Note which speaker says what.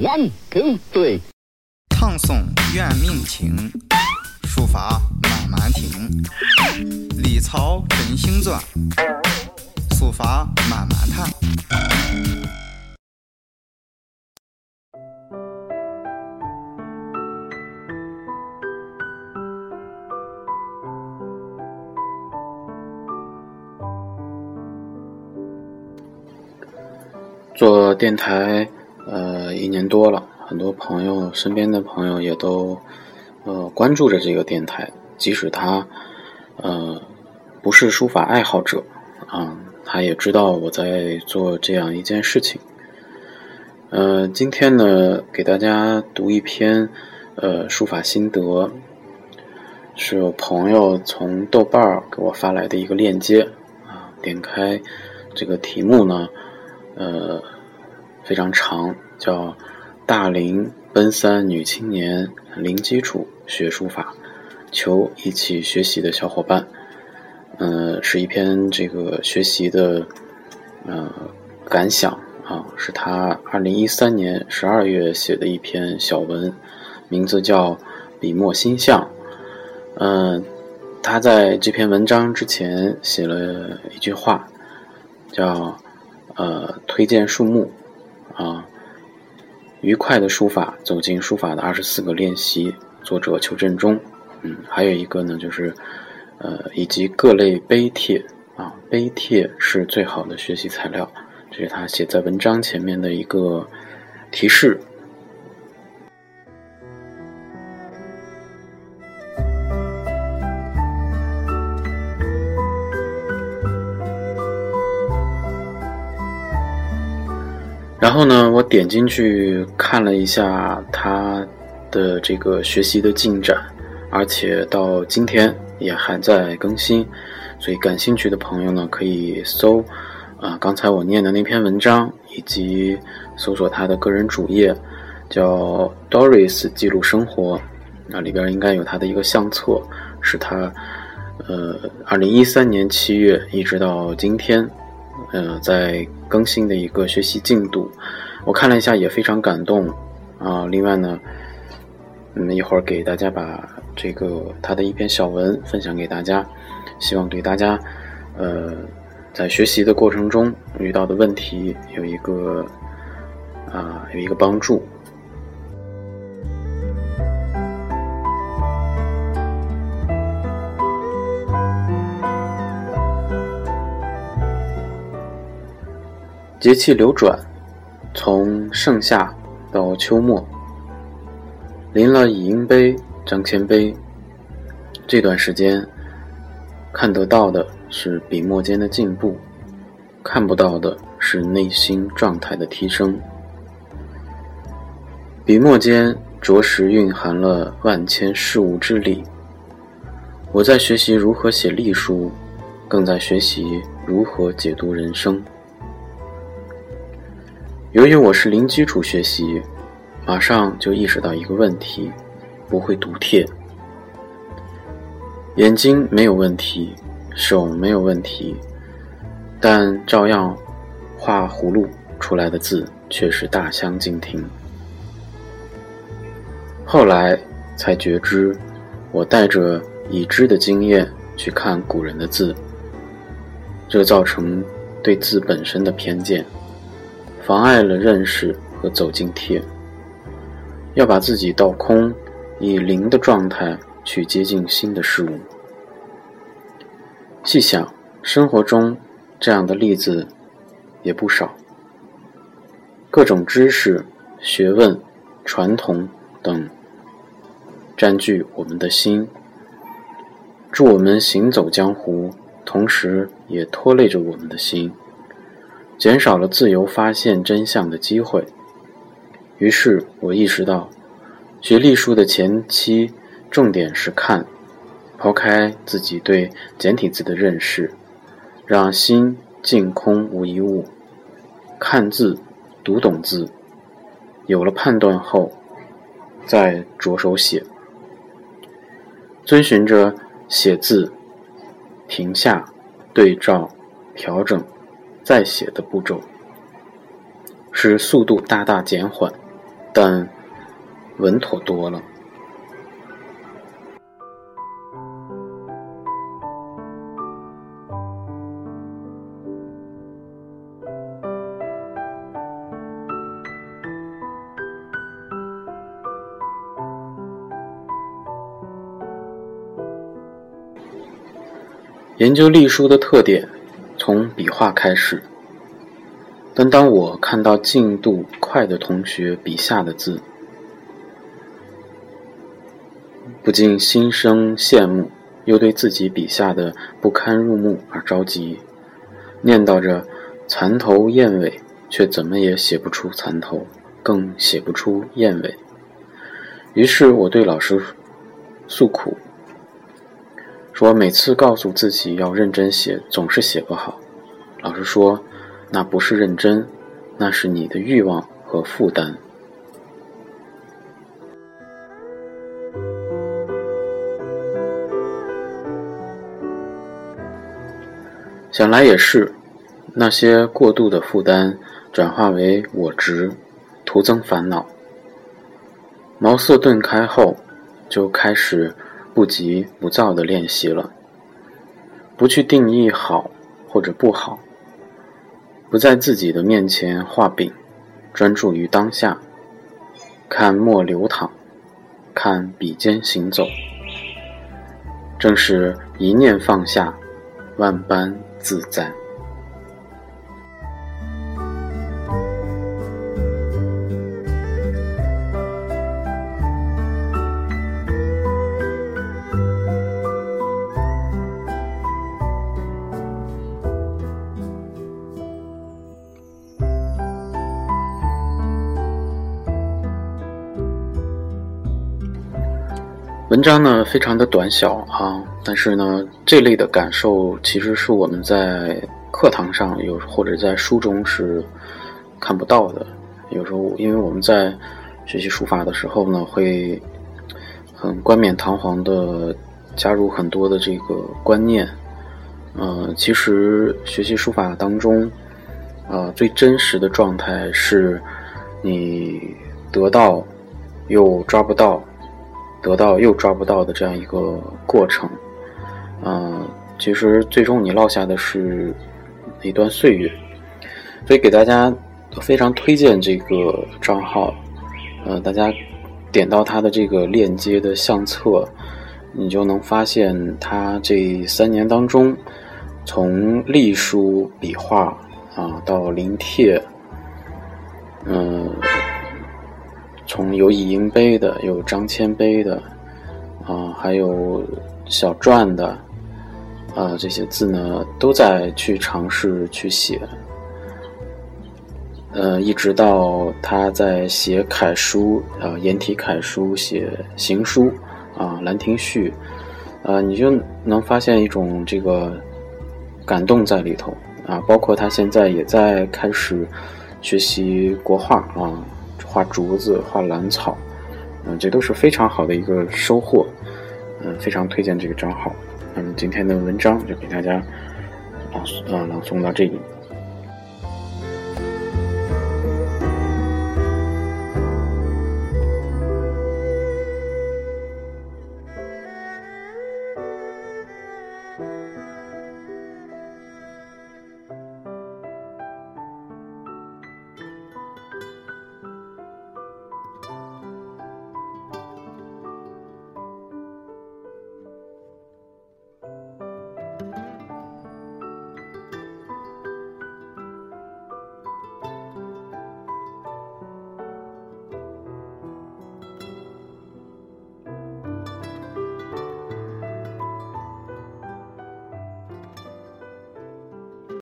Speaker 1: One two three，
Speaker 2: 唱诵怨命情，书法慢慢听，历草真行钻，书法慢慢谈。
Speaker 3: 做电台，呃，一年多了，很多朋友，身边的朋友也都，呃，关注着这个电台。即使他，呃，不是书法爱好者，啊，他也知道我在做这样一件事情。呃，今天呢，给大家读一篇，呃，书法心得，是我朋友从豆瓣儿给我发来的一个链接，啊，点开这个题目呢。呃，非常长，叫《大龄奔三女青年零基础学书法，求一起学习的小伙伴》。呃，是一篇这个学习的呃感想啊，是他二零一三年十二月写的一篇小文，名字叫《笔墨心象》。嗯，他在这篇文章之前写了一句话，叫。呃，推荐树木，啊，愉快的书法，走进书法的二十四个练习，作者邱振中，嗯，还有一个呢，就是，呃，以及各类碑帖，啊，碑帖是最好的学习材料，这是他写在文章前面的一个提示。后呢，我点进去看了一下他的这个学习的进展，而且到今天也还在更新，所以感兴趣的朋友呢，可以搜啊刚才我念的那篇文章，以及搜索他的个人主页，叫 Doris 记录生活，那里边应该有他的一个相册，是他呃二零一三年七月一直到今天。嗯，在更新的一个学习进度，我看了一下，也非常感动啊。另外呢，嗯，一会儿给大家把这个他的一篇小文分享给大家，希望对大家呃在学习的过程中遇到的问题有一个啊有一个帮助。节气流转，从盛夏到秋末，临了乙阴碑、张骞碑，这段时间看得到的是笔墨间的进步，看不到的是内心状态的提升。笔墨间着实蕴含了万千事物之理。我在学习如何写隶书，更在学习如何解读人生。由于我是零基础学习，马上就意识到一个问题：不会读帖。眼睛没有问题，手没有问题，但照样画葫芦出来的字却是大相径庭。后来才觉知，我带着已知的经验去看古人的字，这造成对字本身的偏见。妨碍了认识和走进天。要把自己倒空，以零的状态去接近新的事物。细想，生活中这样的例子也不少。各种知识、学问、传统等占据我们的心，助我们行走江湖，同时也拖累着我们的心。减少了自由发现真相的机会。于是我意识到，学隶书的前期重点是看，抛开自己对简体字的认识，让心净空无一物，看字，读懂字，有了判断后，再着手写，遵循着写字、停下、对照、调整。再写的步骤，使速度大大减缓，但稳妥多了。研究隶书的特点，从笔画开始。但当我看到进度快的同学笔下的字，不禁心生羡慕，又对自己笔下的不堪入目而着急，念叨着“蚕头燕尾”，却怎么也写不出蚕头，更写不出燕尾。于是我对老师诉苦。说每次告诉自己要认真写，总是写不好。老师说，那不是认真，那是你的欲望和负担。想来也是，那些过度的负担转化为我执，徒增烦恼。茅塞顿开后，就开始。不急不躁的练习了，不去定义好或者不好，不在自己的面前画饼，专注于当下，看墨流淌，看笔尖行走，正是一念放下，万般自在。文章呢非常的短小啊，但是呢这类的感受其实是我们在课堂上有或者在书中是看不到的。有时候因为我们在学习书法的时候呢，会很冠冕堂皇的加入很多的这个观念。嗯，其实学习书法当中，呃，最真实的状态是你得到又抓不到。得到又抓不到的这样一个过程，嗯，其实最终你落下的是一段岁月，所以给大家非常推荐这个账号，呃，大家点到他的这个链接的相册，你就能发现他这三年当中，从隶书笔画啊到临帖，嗯。从有以鹰碑的，有张骞碑的，啊，还有小篆的，啊，这些字呢，都在去尝试去写，呃，一直到他在写楷书，啊，颜体楷书，写行书，啊，《兰亭序》，啊，你就能发现一种这个感动在里头，啊，包括他现在也在开始学习国画，啊。画竹子，画兰草，嗯，这都是非常好的一个收获，嗯，非常推荐这个账号。那么今天的文章就给大家朗呃朗诵到这里。